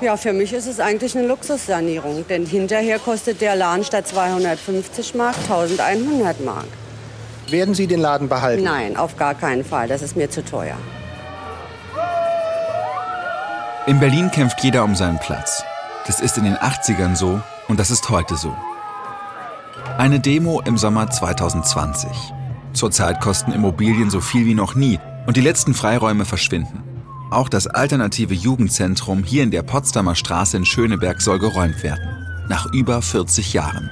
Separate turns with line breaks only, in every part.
Ja, für mich ist es eigentlich eine Luxussanierung, denn hinterher kostet der Laden statt 250 Mark 1100 Mark.
Werden Sie den Laden behalten?
Nein, auf gar keinen Fall. Das ist mir zu teuer.
In Berlin kämpft jeder um seinen Platz. Das ist in den 80ern so und das ist heute so. Eine Demo im Sommer 2020. Zurzeit kosten Immobilien so viel wie noch nie und die letzten Freiräume verschwinden. Auch das alternative Jugendzentrum hier in der Potsdamer Straße in Schöneberg soll geräumt werden. Nach über 40 Jahren.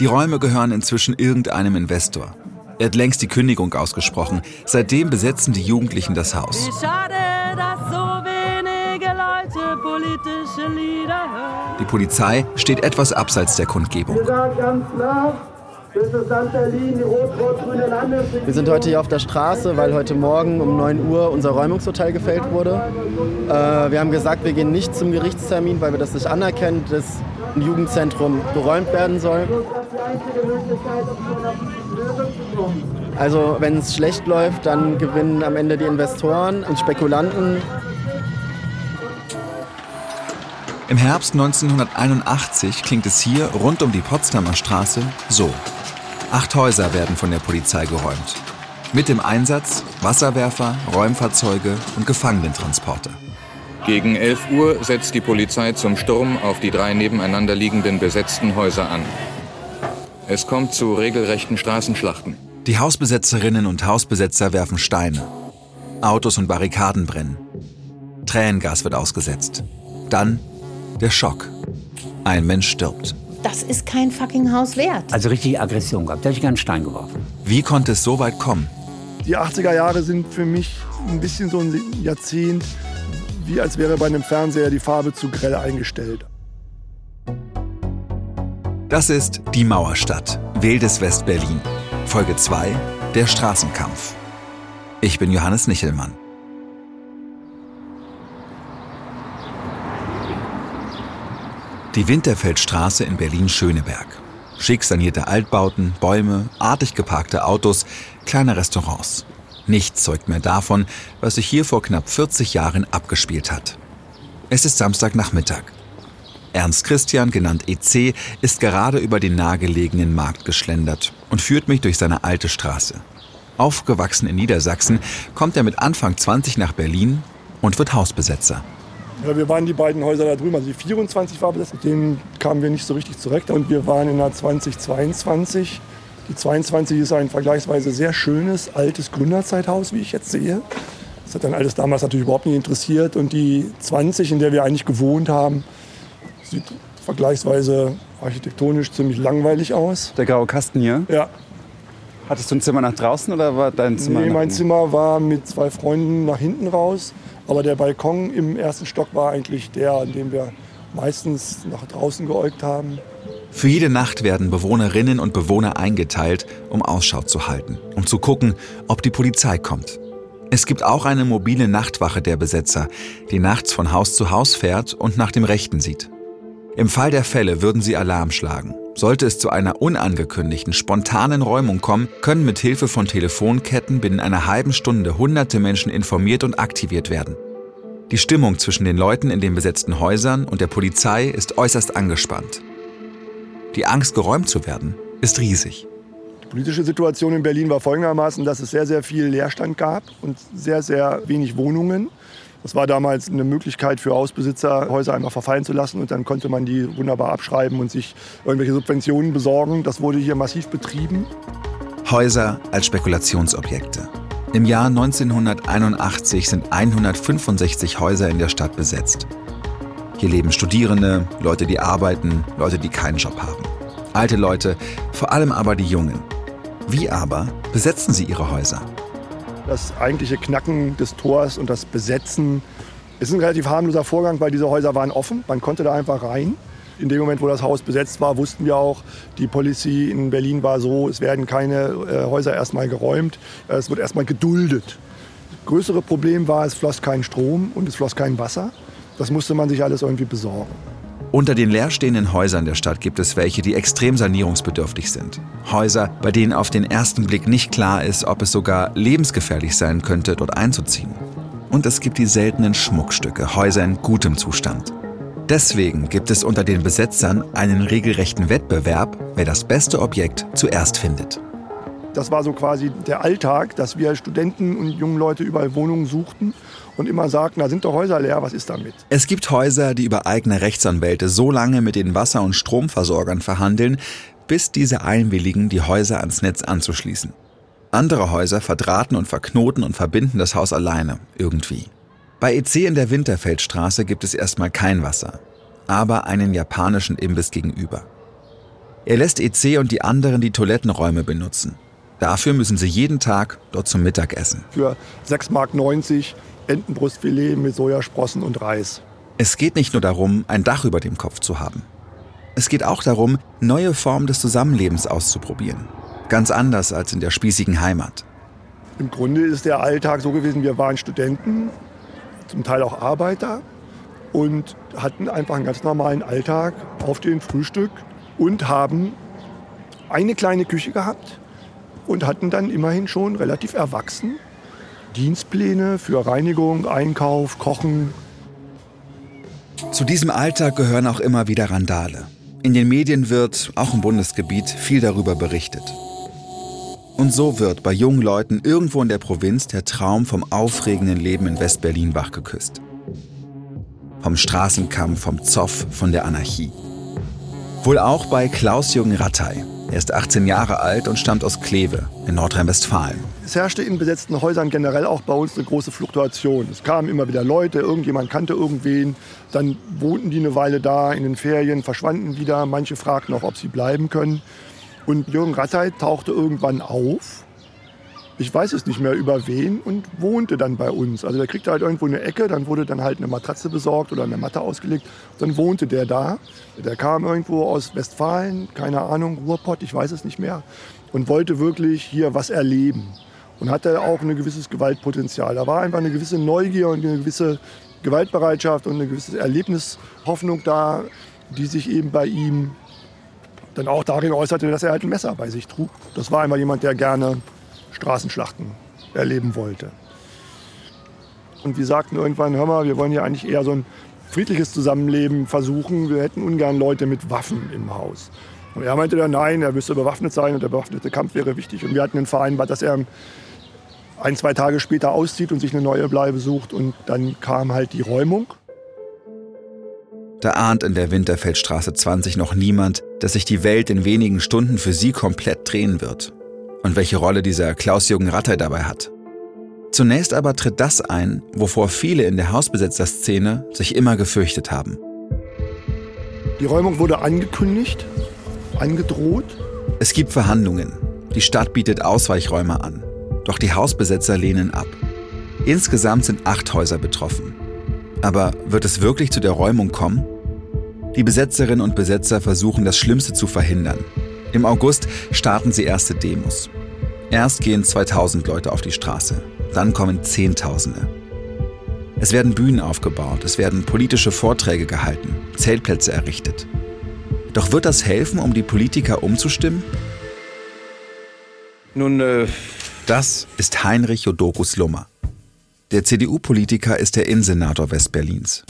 Die Räume gehören inzwischen irgendeinem Investor. Er hat längst die Kündigung ausgesprochen. Seitdem besetzen die Jugendlichen das Haus.
Wie schade, dass so wenige Leute politische Lieder hören.
Die Polizei steht etwas abseits der Kundgebung.
Wir sind heute hier auf der Straße, weil heute Morgen um 9 Uhr unser Räumungsurteil gefällt wurde. Äh, wir haben gesagt, wir gehen nicht zum Gerichtstermin, weil wir das nicht anerkennen, dass ein Jugendzentrum geräumt werden soll. Also wenn es schlecht läuft, dann gewinnen am Ende die Investoren und Spekulanten.
Im Herbst 1981 klingt es hier rund um die Potsdamer Straße so. Acht Häuser werden von der Polizei geräumt. Mit dem Einsatz Wasserwerfer, Räumfahrzeuge und Gefangenentransporter.
Gegen 11 Uhr setzt die Polizei zum Sturm auf die drei nebeneinander liegenden besetzten Häuser an. Es kommt zu regelrechten Straßenschlachten.
Die Hausbesetzerinnen und Hausbesetzer werfen Steine. Autos und Barrikaden brennen. Tränengas wird ausgesetzt. Dann der Schock. Ein Mensch stirbt.
Das ist kein fucking Haus wert.
Also richtig Aggression gehabt. Da hätte ich einen Stein geworfen.
Wie konnte es so weit kommen?
Die 80er Jahre sind für mich ein bisschen so ein Jahrzehnt, wie als wäre bei einem Fernseher die Farbe zu grell eingestellt.
Das ist Die Mauerstadt, Wildes West-Berlin. Folge 2, Der Straßenkampf. Ich bin Johannes Nichelmann. Die Winterfeldstraße in Berlin-Schöneberg. Schick sanierte Altbauten, Bäume, artig geparkte Autos, kleine Restaurants. Nichts zeugt mehr davon, was sich hier vor knapp 40 Jahren abgespielt hat. Es ist Samstagnachmittag. Ernst Christian, genannt EC, ist gerade über den nahegelegenen Markt geschlendert und führt mich durch seine alte Straße. Aufgewachsen in Niedersachsen, kommt er mit Anfang 20 nach Berlin und wird Hausbesetzer.
Ja, wir waren die beiden Häuser da drüben, also die 24 war besetzt, mit denen kamen wir nicht so richtig zurecht. Und wir waren in der 2022. Die 22 ist ein vergleichsweise sehr schönes, altes Gründerzeithaus, wie ich jetzt sehe. Das hat dann alles damals natürlich überhaupt nicht interessiert. Und die 20, in der wir eigentlich gewohnt haben, sieht vergleichsweise architektonisch ziemlich langweilig aus.
Der graue Kasten hier?
Ja.
Hattest du ein Zimmer nach draußen oder war dein Zimmer?
Nee, mein? Zimmer war mit zwei Freunden nach hinten raus. Aber der Balkon im ersten Stock war eigentlich der, an dem wir meistens nach draußen geäugt haben.
Für jede Nacht werden Bewohnerinnen und Bewohner eingeteilt, um Ausschau zu halten, um zu gucken, ob die Polizei kommt. Es gibt auch eine mobile Nachtwache der Besetzer, die nachts von Haus zu Haus fährt und nach dem Rechten sieht. Im Fall der Fälle würden sie Alarm schlagen. Sollte es zu einer unangekündigten, spontanen Räumung kommen, können mit Hilfe von Telefonketten binnen einer halben Stunde hunderte Menschen informiert und aktiviert werden. Die Stimmung zwischen den Leuten in den besetzten Häusern und der Polizei ist äußerst angespannt. Die Angst, geräumt zu werden, ist riesig.
Die politische Situation in Berlin war folgendermaßen, dass es sehr, sehr viel Leerstand gab und sehr, sehr wenig Wohnungen. Das war damals eine Möglichkeit für Hausbesitzer, Häuser einfach verfallen zu lassen und dann konnte man die wunderbar abschreiben und sich irgendwelche Subventionen besorgen. Das wurde hier massiv betrieben.
Häuser als Spekulationsobjekte. Im Jahr 1981 sind 165 Häuser in der Stadt besetzt. Hier leben Studierende, Leute, die arbeiten, Leute, die keinen Job haben. Alte Leute, vor allem aber die Jungen. Wie aber besetzen sie ihre Häuser?
Das eigentliche Knacken des Tors und das Besetzen ist ein relativ harmloser Vorgang, weil diese Häuser waren offen. Man konnte da einfach rein. In dem Moment, wo das Haus besetzt war, wussten wir auch, die Policy in Berlin war so, es werden keine äh, Häuser erstmal geräumt, es wird erstmal geduldet. Das größere Problem war, es floss kein Strom und es floss kein Wasser. Das musste man sich alles irgendwie besorgen.
Unter den leerstehenden Häusern der Stadt gibt es welche, die extrem sanierungsbedürftig sind. Häuser, bei denen auf den ersten Blick nicht klar ist, ob es sogar lebensgefährlich sein könnte, dort einzuziehen. Und es gibt die seltenen Schmuckstücke, Häuser in gutem Zustand. Deswegen gibt es unter den Besetzern einen regelrechten Wettbewerb, wer das beste Objekt zuerst findet.
Das war so quasi der Alltag, dass wir Studenten und junge Leute überall Wohnungen suchten und immer sagten, da sind doch Häuser leer, was ist damit?
Es gibt Häuser, die über eigene Rechtsanwälte so lange mit den Wasser- und Stromversorgern verhandeln, bis diese einwilligen, die Häuser ans Netz anzuschließen. Andere Häuser verdrahten und verknoten und verbinden das Haus alleine, irgendwie. Bei EC in der Winterfeldstraße gibt es erstmal kein Wasser, aber einen japanischen Imbiss gegenüber. Er lässt EC und die anderen die Toilettenräume benutzen. Dafür müssen sie jeden Tag dort zum Mittag essen.
Für 6,90 Mark Entenbrustfilet mit Sojasprossen und Reis.
Es geht nicht nur darum, ein Dach über dem Kopf zu haben. Es geht auch darum, neue Formen des Zusammenlebens auszuprobieren. Ganz anders als in der spießigen Heimat.
Im Grunde ist der Alltag so gewesen, wir waren Studenten, zum Teil auch Arbeiter und hatten einfach einen ganz normalen Alltag auf dem Frühstück und haben eine kleine Küche gehabt und hatten dann immerhin schon relativ erwachsen Dienstpläne für Reinigung, Einkauf, Kochen.
Zu diesem Alltag gehören auch immer wieder Randale. In den Medien wird, auch im Bundesgebiet, viel darüber berichtet. Und so wird bei jungen Leuten irgendwo in der Provinz der Traum vom aufregenden Leben in West-Berlin wachgeküsst. Vom Straßenkampf, vom Zoff, von der Anarchie. Wohl auch bei Klaus-Jürgen Rattay. Er ist 18 Jahre alt und stammt aus Kleve in Nordrhein-Westfalen.
Es herrschte in besetzten Häusern generell auch bei uns eine große Fluktuation. Es kamen immer wieder Leute, irgendjemand kannte irgendwen, dann wohnten die eine Weile da in den Ferien, verschwanden wieder. Manche fragten auch, ob sie bleiben können. Und Jürgen Rattay tauchte irgendwann auf. Ich weiß es nicht mehr über wen und wohnte dann bei uns. Also der kriegte halt irgendwo eine Ecke, dann wurde dann halt eine Matratze besorgt oder eine Matte ausgelegt. Dann wohnte der da. Der kam irgendwo aus Westfalen, keine Ahnung, Ruhrpott, ich weiß es nicht mehr. Und wollte wirklich hier was erleben. Und hatte auch ein gewisses Gewaltpotenzial. Da war einfach eine gewisse Neugier und eine gewisse Gewaltbereitschaft und eine gewisse Erlebnishoffnung da, die sich eben bei ihm dann auch darin äußerte, dass er halt ein Messer bei sich trug. Das war einmal jemand, der gerne Straßenschlachten erleben wollte. Und wir sagten irgendwann, hör mal, wir wollen ja eigentlich eher so ein friedliches Zusammenleben versuchen. Wir hätten ungern Leute mit Waffen im Haus. Und er meinte dann, nein, er müsste bewaffnet sein und der bewaffnete Kampf wäre wichtig. Und wir hatten einen vereinbart, dass er ein, zwei Tage später auszieht und sich eine neue Bleibe sucht. Und dann kam halt die Räumung.
Da ahnt in der Winterfeldstraße 20 noch niemand, dass sich die Welt in wenigen Stunden für sie komplett drehen wird. Und welche Rolle dieser Klaus-Jürgen Ratter dabei hat. Zunächst aber tritt das ein, wovor viele in der Hausbesetzerszene sich immer gefürchtet haben.
Die Räumung wurde angekündigt, angedroht.
Es gibt Verhandlungen. Die Stadt bietet Ausweichräume an. Doch die Hausbesetzer lehnen ab. Insgesamt sind acht Häuser betroffen. Aber wird es wirklich zu der Räumung kommen? Die Besetzerinnen und Besetzer versuchen das Schlimmste zu verhindern. Im August starten sie erste Demos. Erst gehen 2000 Leute auf die Straße, dann kommen Zehntausende. Es werden Bühnen aufgebaut, es werden politische Vorträge gehalten, Zeltplätze errichtet. Doch wird das helfen, um die Politiker umzustimmen?
Nun, äh
das ist Heinrich Jodokus Lummer. Der CDU-Politiker ist der Innensenator Westberlins.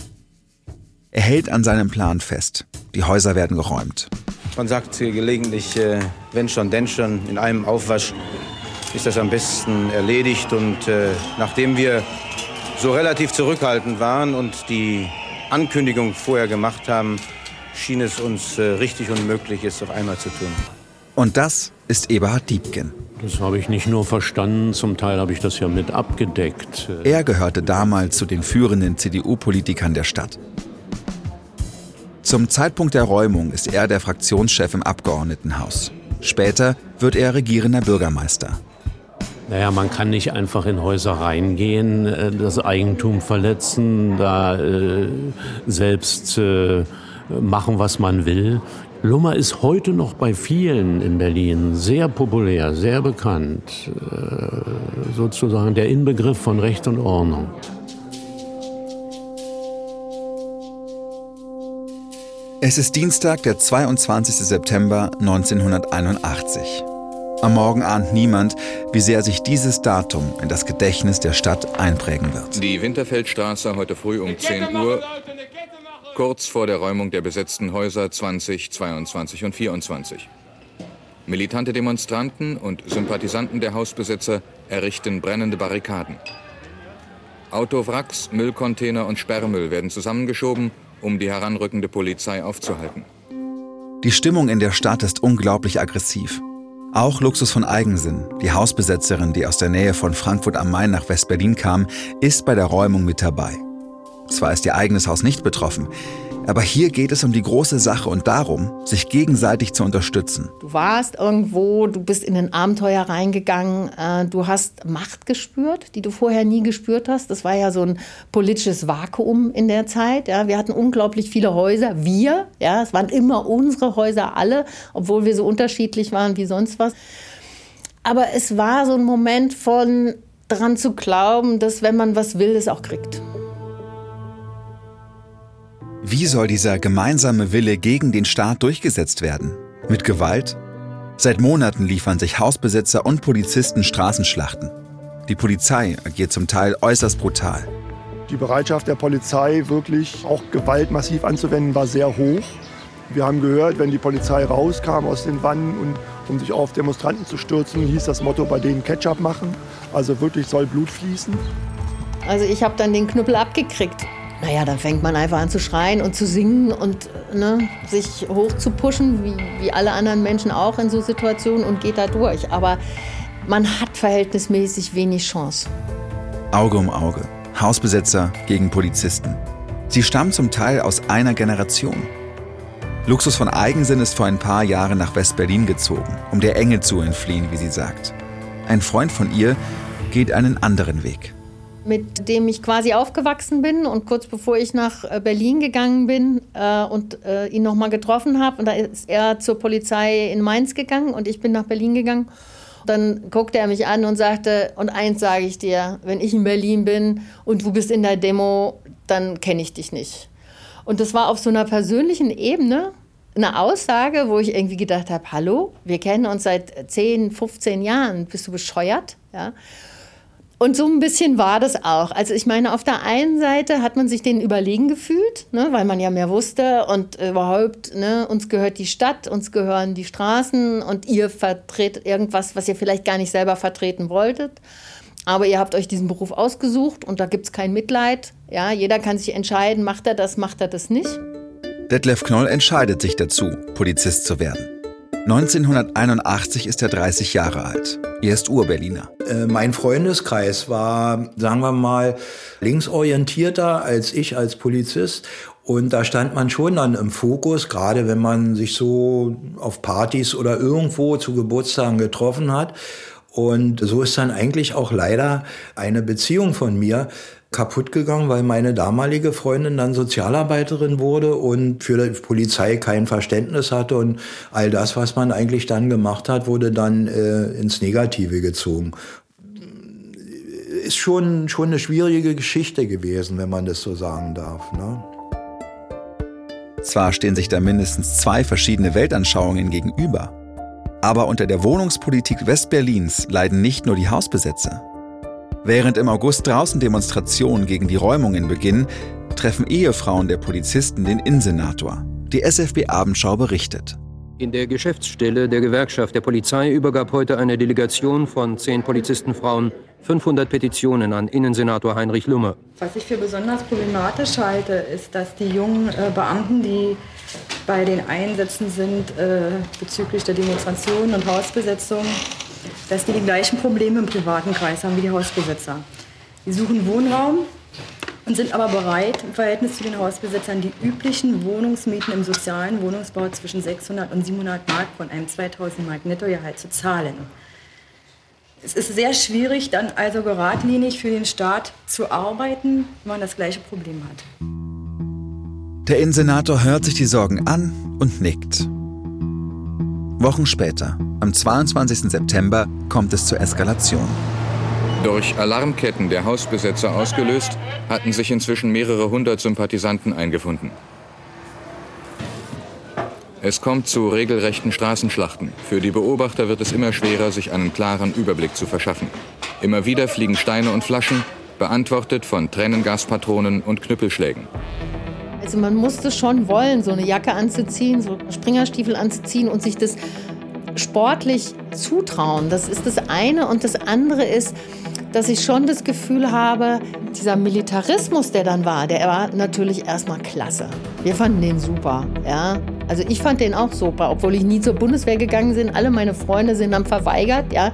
Er hält an seinem Plan fest. Die Häuser werden geräumt.
Man sagt hier gelegentlich, äh, wenn schon, denn schon, in einem Aufwasch ist das am besten erledigt. Und äh, nachdem wir so relativ zurückhaltend waren und die Ankündigung vorher gemacht haben, schien es uns äh, richtig unmöglich, es auf einmal zu tun.
Und das ist Eberhard Diebken.
Das habe ich nicht nur verstanden, zum Teil habe ich das ja mit abgedeckt.
Er gehörte damals zu den führenden CDU-Politikern der Stadt. Zum Zeitpunkt der Räumung ist er der Fraktionschef im Abgeordnetenhaus. Später wird er regierender Bürgermeister.
Naja, man kann nicht einfach in Häuser reingehen, äh, das Eigentum verletzen, da äh, selbst äh, machen, was man will. Lummer ist heute noch bei vielen in Berlin sehr populär, sehr bekannt. Äh, sozusagen der Inbegriff von Recht und Ordnung.
Es ist Dienstag, der 22. September 1981. Am Morgen ahnt niemand, wie sehr sich dieses Datum in das Gedächtnis der Stadt einprägen wird.
Die Winterfeldstraße heute früh um 10 Uhr, kurz vor der Räumung der besetzten Häuser 20, 22 und 24. Militante Demonstranten und Sympathisanten der Hausbesetzer errichten brennende Barrikaden. Autowracks, Müllcontainer und Sperrmüll werden zusammengeschoben, um die heranrückende Polizei aufzuhalten.
Die Stimmung in der Stadt ist unglaublich aggressiv. Auch Luxus von Eigensinn, die Hausbesetzerin, die aus der Nähe von Frankfurt am Main nach West-Berlin kam, ist bei der Räumung mit dabei. Zwar ist ihr eigenes Haus nicht betroffen, aber hier geht es um die große Sache und darum, sich gegenseitig zu unterstützen.
Du warst irgendwo, du bist in ein Abenteuer reingegangen, äh, du hast Macht gespürt, die du vorher nie gespürt hast. Das war ja so ein politisches Vakuum in der Zeit. Ja. Wir hatten unglaublich viele Häuser, wir, ja, es waren immer unsere Häuser alle, obwohl wir so unterschiedlich waren wie sonst was. Aber es war so ein Moment von dran zu glauben, dass wenn man was will, es auch kriegt.
Wie soll dieser gemeinsame Wille gegen den Staat durchgesetzt werden? Mit Gewalt? Seit Monaten liefern sich Hausbesitzer und Polizisten Straßenschlachten. Die Polizei agiert zum Teil äußerst brutal.
Die Bereitschaft der Polizei, wirklich auch Gewalt massiv anzuwenden, war sehr hoch. Wir haben gehört, wenn die Polizei rauskam aus den Wannen und um sich auf Demonstranten zu stürzen, hieß das Motto bei denen Ketchup machen. Also wirklich soll Blut fließen.
Also ich habe dann den Knüppel abgekriegt. Naja, dann fängt man einfach an zu schreien und zu singen und ne, sich hoch zu pushen, wie, wie alle anderen Menschen auch in so Situationen und geht da durch. Aber man hat verhältnismäßig wenig Chance.
Auge um Auge. Hausbesetzer gegen Polizisten. Sie stammen zum Teil aus einer Generation. Luxus von Eigensinn ist vor ein paar Jahren nach West-Berlin gezogen, um der Enge zu entfliehen, wie sie sagt. Ein Freund von ihr geht einen anderen Weg
mit dem ich quasi aufgewachsen bin und kurz bevor ich nach äh, Berlin gegangen bin äh, und äh, ihn nochmal getroffen habe. Und da ist er zur Polizei in Mainz gegangen und ich bin nach Berlin gegangen. Dann guckte er mich an und sagte, und eins sage ich dir, wenn ich in Berlin bin und du bist in der Demo, dann kenne ich dich nicht. Und das war auf so einer persönlichen Ebene eine Aussage, wo ich irgendwie gedacht habe, hallo, wir kennen uns seit 10, 15 Jahren, bist du bescheuert? Ja. Und so ein bisschen war das auch. Also ich meine, auf der einen Seite hat man sich denen überlegen gefühlt, ne, weil man ja mehr wusste und überhaupt, ne, uns gehört die Stadt, uns gehören die Straßen und ihr vertretet irgendwas, was ihr vielleicht gar nicht selber vertreten wolltet. Aber ihr habt euch diesen Beruf ausgesucht und da gibt es kein Mitleid. Ja, jeder kann sich entscheiden, macht er das, macht er das nicht.
Detlef Knoll entscheidet sich dazu, Polizist zu werden. 1981 ist er 30 Jahre alt. Er ist Urberliner.
Äh, mein Freundeskreis war, sagen wir mal, linksorientierter als ich als Polizist. Und da stand man schon dann im Fokus, gerade wenn man sich so auf Partys oder irgendwo zu Geburtstagen getroffen hat. Und so ist dann eigentlich auch leider eine Beziehung von mir kaputt gegangen, weil meine damalige Freundin dann Sozialarbeiterin wurde und für die Polizei kein Verständnis hatte und all das, was man eigentlich dann gemacht hat, wurde dann äh, ins Negative gezogen. Ist schon, schon eine schwierige Geschichte gewesen, wenn man das so sagen darf. Ne?
Zwar stehen sich da mindestens zwei verschiedene Weltanschauungen gegenüber, aber unter der Wohnungspolitik Westberlins leiden nicht nur die Hausbesetzer. Während im August draußen Demonstrationen gegen die Räumungen beginnen, treffen Ehefrauen der Polizisten den Innensenator. Die SFB Abendschau berichtet.
In der Geschäftsstelle der Gewerkschaft der Polizei übergab heute eine Delegation von zehn Polizistenfrauen 500 Petitionen an Innensenator Heinrich Lumme.
Was ich für besonders problematisch halte, ist, dass die jungen äh, Beamten, die bei den Einsätzen sind äh, bezüglich der Demonstrationen und Hausbesetzung, dass die die gleichen Probleme im privaten Kreis haben wie die Hausbesitzer. Die suchen Wohnraum und sind aber bereit, im Verhältnis zu den Hausbesitzern die üblichen Wohnungsmieten im sozialen Wohnungsbau zwischen 600 und 700 Mark von einem 2000 Mark Nettogehalt zu zahlen. Es ist sehr schwierig, dann also geradlinig für den Staat zu arbeiten, wenn man das gleiche Problem hat.
Der Innensenator hört sich die Sorgen an und nickt. Wochen später, am 22. September, kommt es zur Eskalation.
Durch Alarmketten der Hausbesetzer ausgelöst, hatten sich inzwischen mehrere hundert Sympathisanten eingefunden. Es kommt zu regelrechten Straßenschlachten. Für die Beobachter wird es immer schwerer, sich einen klaren Überblick zu verschaffen. Immer wieder fliegen Steine und Flaschen, beantwortet von Tränengaspatronen und Knüppelschlägen.
Also man musste schon wollen, so eine Jacke anzuziehen, so Springerstiefel anzuziehen und sich das sportlich zutrauen. Das ist das eine. Und das andere ist, dass ich schon das Gefühl habe, dieser Militarismus, der dann war, der war natürlich erstmal klasse. Wir fanden den super, ja. Also ich fand den auch super, obwohl ich nie zur Bundeswehr gegangen bin. Alle meine Freunde sind dann verweigert, ja.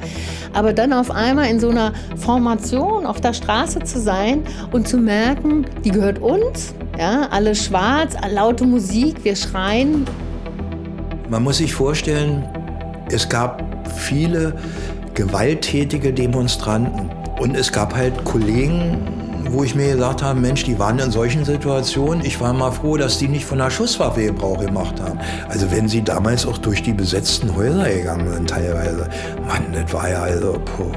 Aber dann auf einmal in so einer Formation auf der Straße zu sein und zu merken, die gehört uns, ja. Alle schwarz, laute Musik, wir schreien.
Man muss sich vorstellen, es gab viele gewalttätige Demonstranten. Und es gab halt Kollegen, wo ich mir gesagt habe, Mensch, die waren in solchen Situationen. Ich war mal froh, dass die nicht von einer Schusswaffe Gebrauch gemacht haben. Also wenn sie damals auch durch die besetzten Häuser gegangen sind teilweise. Mann, das war ja also, puh.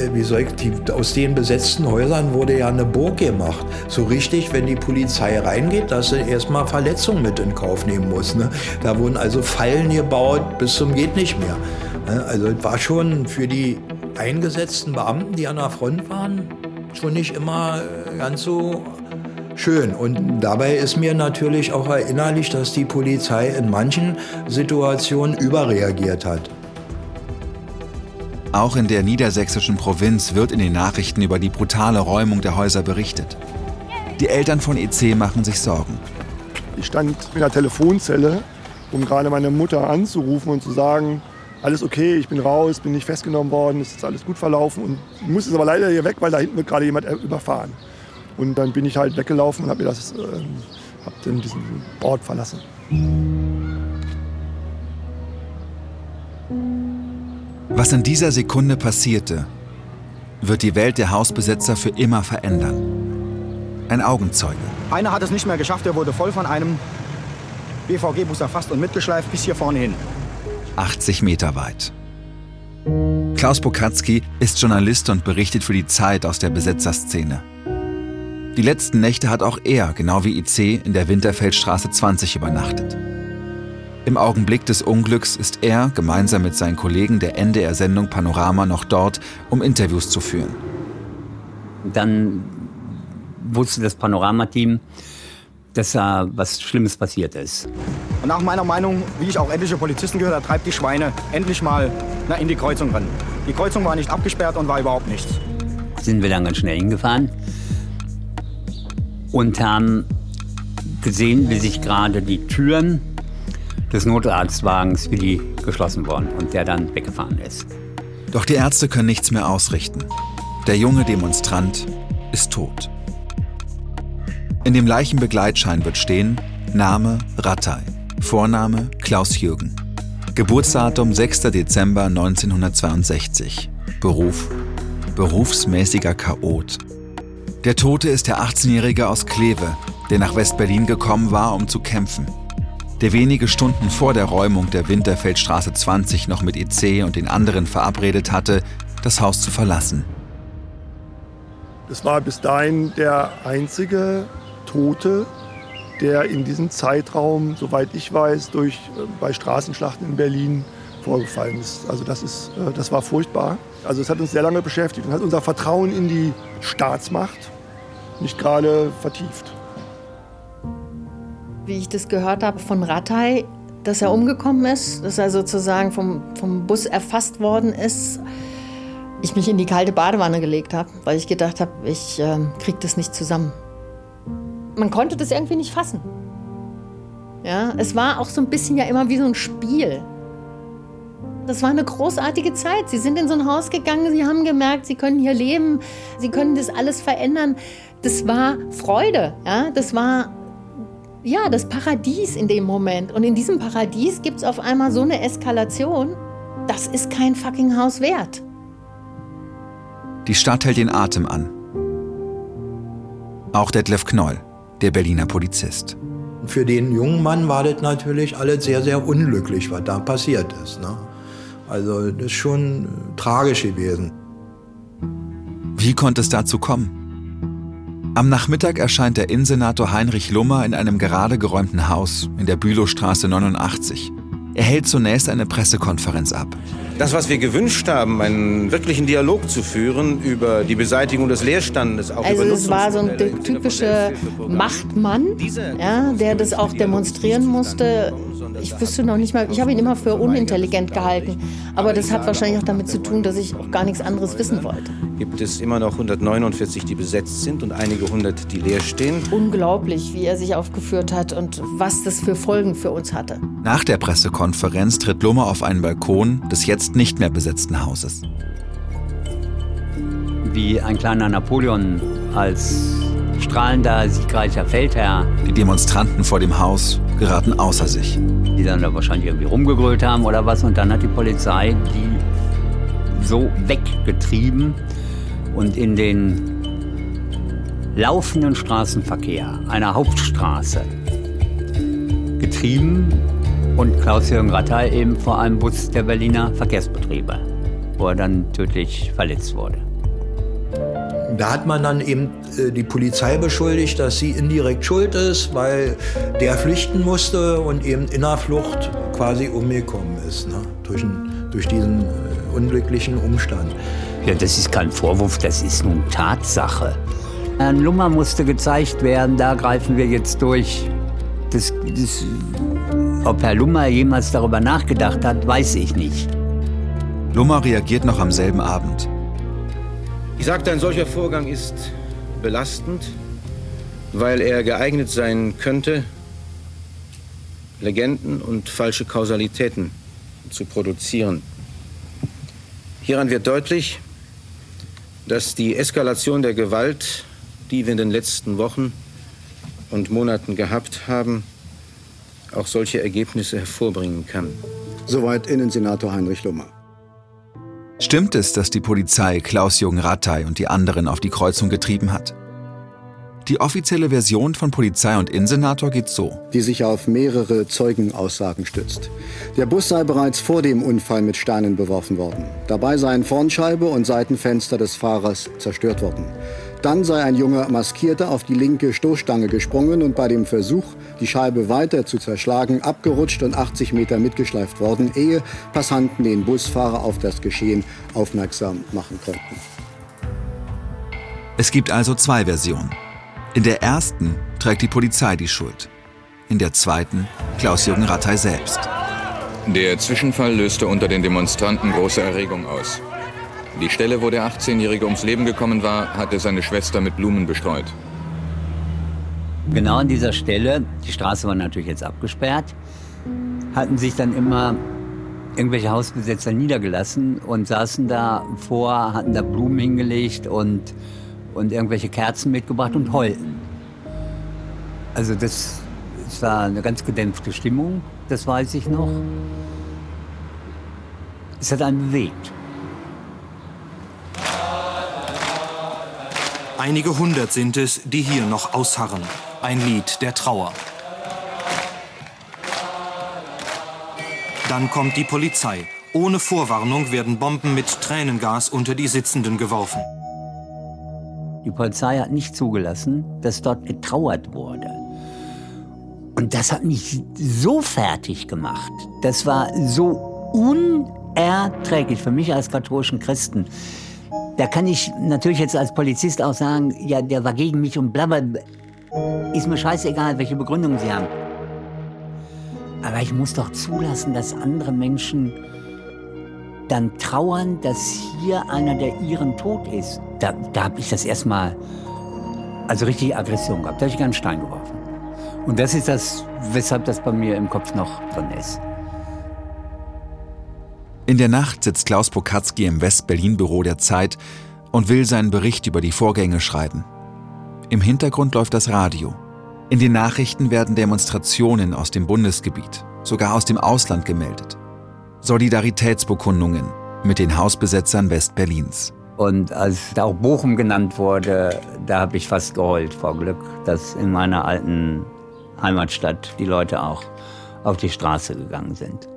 Äh, wie soll ich, die, aus den besetzten Häusern wurde ja eine Burg gemacht. So richtig, wenn die Polizei reingeht, dass sie erstmal Verletzungen mit in Kauf nehmen muss. Ne? Da wurden also Fallen gebaut bis zum geht nicht mehr. Ne? Also es war schon für die eingesetzten Beamten, die an der Front waren, schon nicht immer äh, ganz so schön. Und dabei ist mir natürlich auch erinnerlich, dass die Polizei in manchen Situationen überreagiert hat.
Auch in der niedersächsischen Provinz wird in den Nachrichten über die brutale Räumung der Häuser berichtet. Die Eltern von EC machen sich Sorgen.
Ich stand in der Telefonzelle, um gerade meine Mutter anzurufen und zu sagen, alles okay, ich bin raus, bin nicht festgenommen worden, ist alles gut verlaufen und muss jetzt aber leider hier weg, weil da hinten wird gerade jemand überfahren. Und dann bin ich halt weggelaufen und habe äh, hab dann diesen Ort verlassen.
Was in dieser Sekunde passierte, wird die Welt der Hausbesetzer für immer verändern. Ein Augenzeuge.
Einer hat es nicht mehr geschafft, er wurde voll von einem BVG-Bus erfasst und mitgeschleift bis hier vorne hin.
80 Meter weit. Klaus Bokatzky ist Journalist und berichtet für die Zeit aus der Besetzerszene. Die letzten Nächte hat auch er, genau wie IC, in der Winterfeldstraße 20 übernachtet. Im Augenblick des Unglücks ist er gemeinsam mit seinen Kollegen der NDR-Sendung Panorama noch dort, um Interviews zu führen.
Dann wusste das Panorama-Team, dass da was Schlimmes passiert ist.
Und nach meiner Meinung, wie ich auch etliche Polizisten gehört habe, treibt die Schweine endlich mal na, in die Kreuzung rein. Die Kreuzung war nicht abgesperrt und war überhaupt nichts.
Sind wir dann ganz schnell hingefahren und haben gesehen, wie sich gerade die Türen des Notarztwagens wie die geschlossen worden und der dann weggefahren ist.
Doch die Ärzte können nichts mehr ausrichten. Der junge Demonstrant ist tot. In dem Leichenbegleitschein wird stehen Name Rattay, Vorname Klaus-Jürgen, Geburtsdatum 6. Dezember 1962, Beruf berufsmäßiger Chaot. Der Tote ist der 18-Jährige aus Kleve, der nach West-Berlin gekommen war, um zu kämpfen der wenige Stunden vor der Räumung der Winterfeldstraße 20 noch mit EC und den anderen verabredet hatte, das Haus zu verlassen.
Es war bis dahin der einzige Tote, der in diesem Zeitraum, soweit ich weiß, durch, äh, bei Straßenschlachten in Berlin vorgefallen ist. Also das, ist, äh, das war furchtbar. Also es hat uns sehr lange beschäftigt und hat unser Vertrauen in die Staatsmacht nicht gerade vertieft
wie ich das gehört habe von Rattay, dass er umgekommen ist, dass er sozusagen vom, vom Bus erfasst worden ist, ich mich in die kalte Badewanne gelegt habe, weil ich gedacht habe, ich äh, kriege das nicht zusammen. Man konnte das irgendwie nicht fassen. Ja, es war auch so ein bisschen ja immer wie so ein Spiel. Das war eine großartige Zeit. Sie sind in so ein Haus gegangen, sie haben gemerkt, sie können hier leben, sie können das alles verändern. Das war Freude, ja, das war ja, das Paradies in dem Moment. Und in diesem Paradies gibt es auf einmal so eine Eskalation, das ist kein fucking Haus wert.
Die Stadt hält den Atem an. Auch Detlef Knoll, der Berliner Polizist.
Für den jungen Mann war das natürlich alles sehr, sehr unglücklich, was da passiert ist. Ne? Also das ist schon tragisch gewesen.
Wie konnte es dazu kommen? Am Nachmittag erscheint der Innensenator Heinrich Lummer in einem gerade geräumten Haus in der Bülowstraße 89. Er hält zunächst eine Pressekonferenz ab.
Das, was wir gewünscht haben, einen wirklichen Dialog zu führen über die Beseitigung des Leerstandes, auch
Also
über
es war so ein typischer Machtmann, ja, der das auch demonstrieren musste. Ich wüsste noch nicht mal, ich habe ihn immer für unintelligent gehalten. Aber das hat wahrscheinlich auch damit zu tun, dass ich auch gar nichts anderes wissen wollte.
gibt es immer noch 149, die besetzt sind und einige hundert, die leer stehen.
Unglaublich, wie er sich aufgeführt hat und was das für Folgen für uns hatte.
Nach der Pressekonferenz tritt Lummer auf einen Balkon des jetzt nicht mehr besetzten Hauses.
Wie ein kleiner Napoleon als strahlender, siegreicher Feldherr.
Die Demonstranten vor dem Haus geraten außer sich.
Die dann da wahrscheinlich irgendwie rumgegrölt haben oder was. Und dann hat die Polizei die so weggetrieben und in den laufenden Straßenverkehr einer Hauptstraße getrieben und Klaus-Jürgen Rattay eben vor einem Bus der Berliner Verkehrsbetriebe, wo er dann tödlich verletzt wurde.
Da hat man dann eben äh, die Polizei beschuldigt, dass sie indirekt schuld ist, weil der flüchten musste und eben in der Flucht quasi umgekommen ist, ne? durch, durch diesen äh, unglücklichen Umstand.
Ja, das ist kein Vorwurf, das ist nun Tatsache. Herrn Lummer musste gezeigt werden, da greifen wir jetzt durch. Das, das, ob Herr Lummer jemals darüber nachgedacht hat, weiß ich nicht.
Lummer reagiert noch am selben Abend.
Ich sagte, ein solcher Vorgang ist belastend, weil er geeignet sein könnte, Legenden und falsche Kausalitäten zu produzieren. Hieran wird deutlich, dass die Eskalation der Gewalt, die wir in den letzten Wochen und Monaten gehabt haben, auch solche Ergebnisse hervorbringen kann.
Soweit Innensenator Heinrich Lummer.
Stimmt es, dass die Polizei Klaus-Jürgen Rattay und die anderen auf die Kreuzung getrieben hat? Die offizielle Version von Polizei und Innensenator geht so.
Die sich auf mehrere Zeugenaussagen stützt. Der Bus sei bereits vor dem Unfall mit Steinen beworfen worden. Dabei seien Frontscheibe und Seitenfenster des Fahrers zerstört worden. Dann sei ein junger Maskierter auf die linke Stoßstange gesprungen und bei dem Versuch, die Scheibe weiter zu zerschlagen, abgerutscht und 80 Meter mitgeschleift worden, ehe Passanten den Busfahrer auf das Geschehen aufmerksam machen konnten.
Es gibt also zwei Versionen. In der ersten trägt die Polizei die Schuld. In der zweiten Klaus-Jürgen Rattay selbst.
Der Zwischenfall löste unter den Demonstranten große Erregung aus. Die Stelle, wo der 18-Jährige ums Leben gekommen war, hatte seine Schwester mit Blumen bestreut.
Genau an dieser Stelle, die Straße war natürlich jetzt abgesperrt, hatten sich dann immer irgendwelche Hausbesetzer niedergelassen und saßen da vor, hatten da Blumen hingelegt und, und irgendwelche Kerzen mitgebracht und heulten. Also das, das war eine ganz gedämpfte Stimmung, das weiß ich noch. Es hat einen bewegt.
Einige hundert sind es, die hier noch ausharren. Ein Lied der Trauer. Dann kommt die Polizei. Ohne Vorwarnung werden Bomben mit Tränengas unter die Sitzenden geworfen.
Die Polizei hat nicht zugelassen, dass dort getrauert wurde. Und das hat mich so fertig gemacht. Das war so unerträglich für mich als katholischen Christen. Da kann ich natürlich jetzt als Polizist auch sagen, ja, der war gegen mich und blabber. Ist mir scheißegal, welche Begründung sie haben. Aber ich muss doch zulassen, dass andere Menschen dann trauern, dass hier einer der ihren tot ist. Da, da habe ich das erstmal, also richtig Aggression gehabt. Da habe ich einen Stein geworfen. Und das ist das, weshalb das bei mir im Kopf noch drin ist.
In der Nacht sitzt Klaus Pokatzki im West-Berlin-Büro der Zeit und will seinen Bericht über die Vorgänge schreiben. Im Hintergrund läuft das Radio. In den Nachrichten werden Demonstrationen aus dem Bundesgebiet, sogar aus dem Ausland gemeldet. Solidaritätsbekundungen mit den Hausbesetzern West-Berlins.
Und als da auch Bochum genannt wurde, da habe ich fast geheult vor Glück, dass in meiner alten Heimatstadt die Leute auch auf die Straße gegangen sind.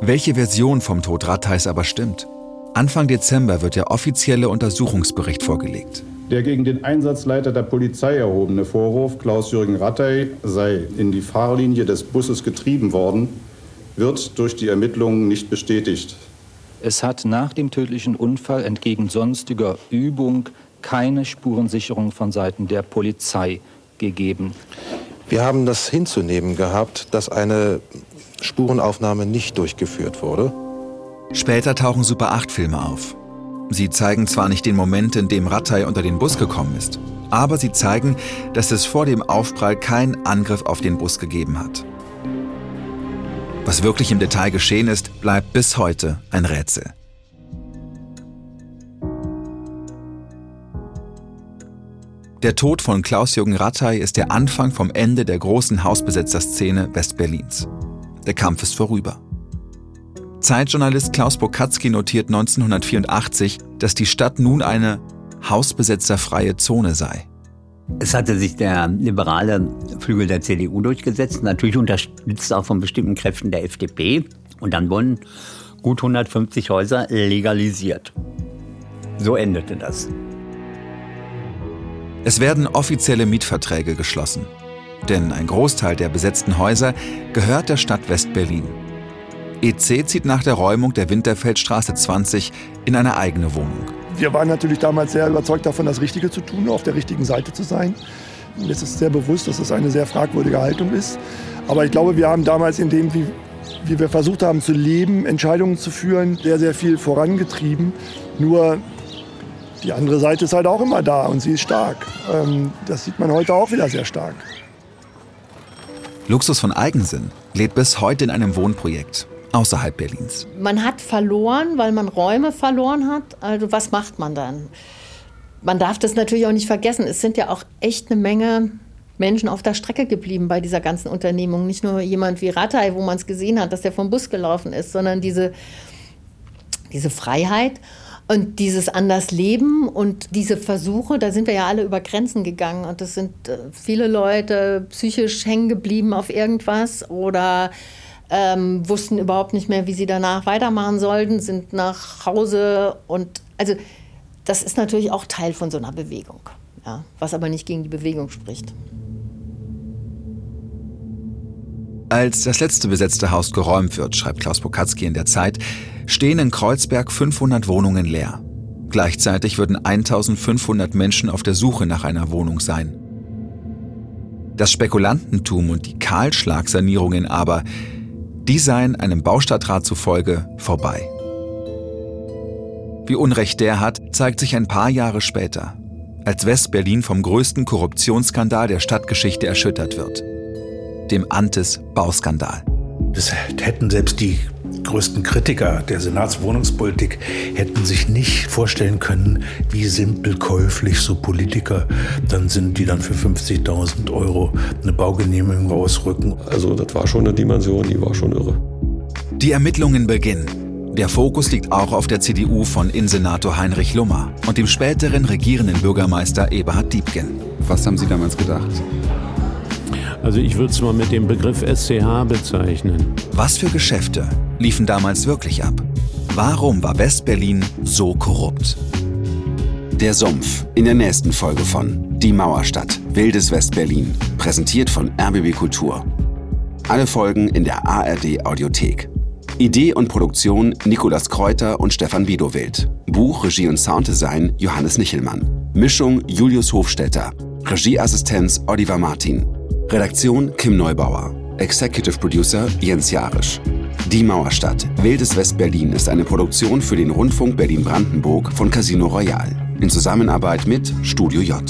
Welche Version vom Tod Rattheis aber stimmt? Anfang Dezember wird der offizielle Untersuchungsbericht vorgelegt.
Der gegen den Einsatzleiter der Polizei erhobene Vorwurf, Klaus-Jürgen Rattay sei in die Fahrlinie des Busses getrieben worden, wird durch die Ermittlungen nicht bestätigt.
Es hat nach dem tödlichen Unfall entgegen sonstiger Übung keine Spurensicherung von Seiten der Polizei gegeben.
Wir haben das hinzunehmen gehabt, dass eine Spurenaufnahme nicht durchgeführt wurde.
Später tauchen Super 8-Filme auf. Sie zeigen zwar nicht den Moment, in dem Rattay unter den Bus gekommen ist, aber sie zeigen, dass es vor dem Aufprall keinen Angriff auf den Bus gegeben hat. Was wirklich im Detail geschehen ist, bleibt bis heute ein Rätsel. Der Tod von Klaus-Jürgen Rattay ist der Anfang vom Ende der großen Hausbesetzerszene Westberlins. Der Kampf ist vorüber. Zeitjournalist Klaus Bokatzky notiert 1984, dass die Stadt nun eine hausbesetzerfreie Zone sei.
Es hatte sich der liberale Flügel der CDU durchgesetzt, natürlich unterstützt auch von bestimmten Kräften der FDP. Und dann wurden gut 150 Häuser legalisiert. So endete das.
Es werden offizielle Mietverträge geschlossen. Denn ein Großteil der besetzten Häuser gehört der Stadt West-Berlin. EC zieht nach der Räumung der Winterfeldstraße 20 in eine eigene Wohnung.
Wir waren natürlich damals sehr überzeugt davon, das Richtige zu tun, auf der richtigen Seite zu sein. Mir ist es sehr bewusst, dass es eine sehr fragwürdige Haltung ist. Aber ich glaube, wir haben damals in dem, wie, wie wir versucht haben zu leben, Entscheidungen zu führen, sehr, sehr viel vorangetrieben. Nur die andere Seite ist halt auch immer da und sie ist stark. Ähm, das sieht man heute auch wieder sehr stark.
Luxus von Eigensinn lebt bis heute in einem Wohnprojekt außerhalb Berlins.
Man hat verloren, weil man Räume verloren hat. Also was macht man dann? Man darf das natürlich auch nicht vergessen. Es sind ja auch echt eine Menge Menschen auf der Strecke geblieben bei dieser ganzen Unternehmung. Nicht nur jemand wie Rattay, wo man es gesehen hat, dass der vom Bus gelaufen ist, sondern diese, diese Freiheit und dieses anders Leben und diese Versuche, da sind wir ja alle über Grenzen gegangen und es sind äh, viele Leute psychisch hängen geblieben auf irgendwas oder ähm, wussten überhaupt nicht mehr, wie sie danach weitermachen sollten, sind nach Hause und also das ist natürlich auch Teil von so einer Bewegung, ja, was aber nicht gegen die Bewegung spricht.
Als das letzte besetzte Haus geräumt wird, schreibt Klaus Bokatzky in der Zeit, stehen in Kreuzberg 500 Wohnungen leer. Gleichzeitig würden 1500 Menschen auf der Suche nach einer Wohnung sein. Das Spekulantentum und die Kahlschlagsanierungen aber, die seien einem Baustadtrat zufolge vorbei. Wie Unrecht der hat, zeigt sich ein paar Jahre später, als West-Berlin vom größten Korruptionsskandal der Stadtgeschichte erschüttert wird. Dem Antis-Bauskandal.
Das hätten selbst die größten Kritiker der Senatswohnungspolitik hätten sich nicht vorstellen können, wie simpel käuflich so Politiker dann sind, die dann für 50.000 Euro eine Baugenehmigung rausrücken.
Also das war schon eine Dimension, die war schon irre.
Die Ermittlungen beginnen. Der Fokus liegt auch auf der CDU von Innensenator Heinrich Lummer und dem späteren regierenden Bürgermeister Eberhard Diebken.
Was haben Sie damals gedacht?
Also ich würde es mal mit dem Begriff SCH bezeichnen.
Was für Geschäfte liefen damals wirklich ab? Warum war West-Berlin so korrupt? Der Sumpf in der nächsten Folge von Die Mauerstadt, Wildes West-Berlin, präsentiert von RBB Kultur. Alle Folgen in der ARD Audiothek. Idee und Produktion Nikolas Kräuter und Stefan Widowild. Buch, Regie und Sounddesign Johannes Nichelmann. Mischung Julius Hofstetter. Regieassistenz Oliver Martin. Redaktion Kim Neubauer. Executive Producer Jens Jarisch. Die Mauerstadt, Wildes West-Berlin ist eine Produktion für den Rundfunk Berlin-Brandenburg von Casino Royal in Zusammenarbeit mit Studio J.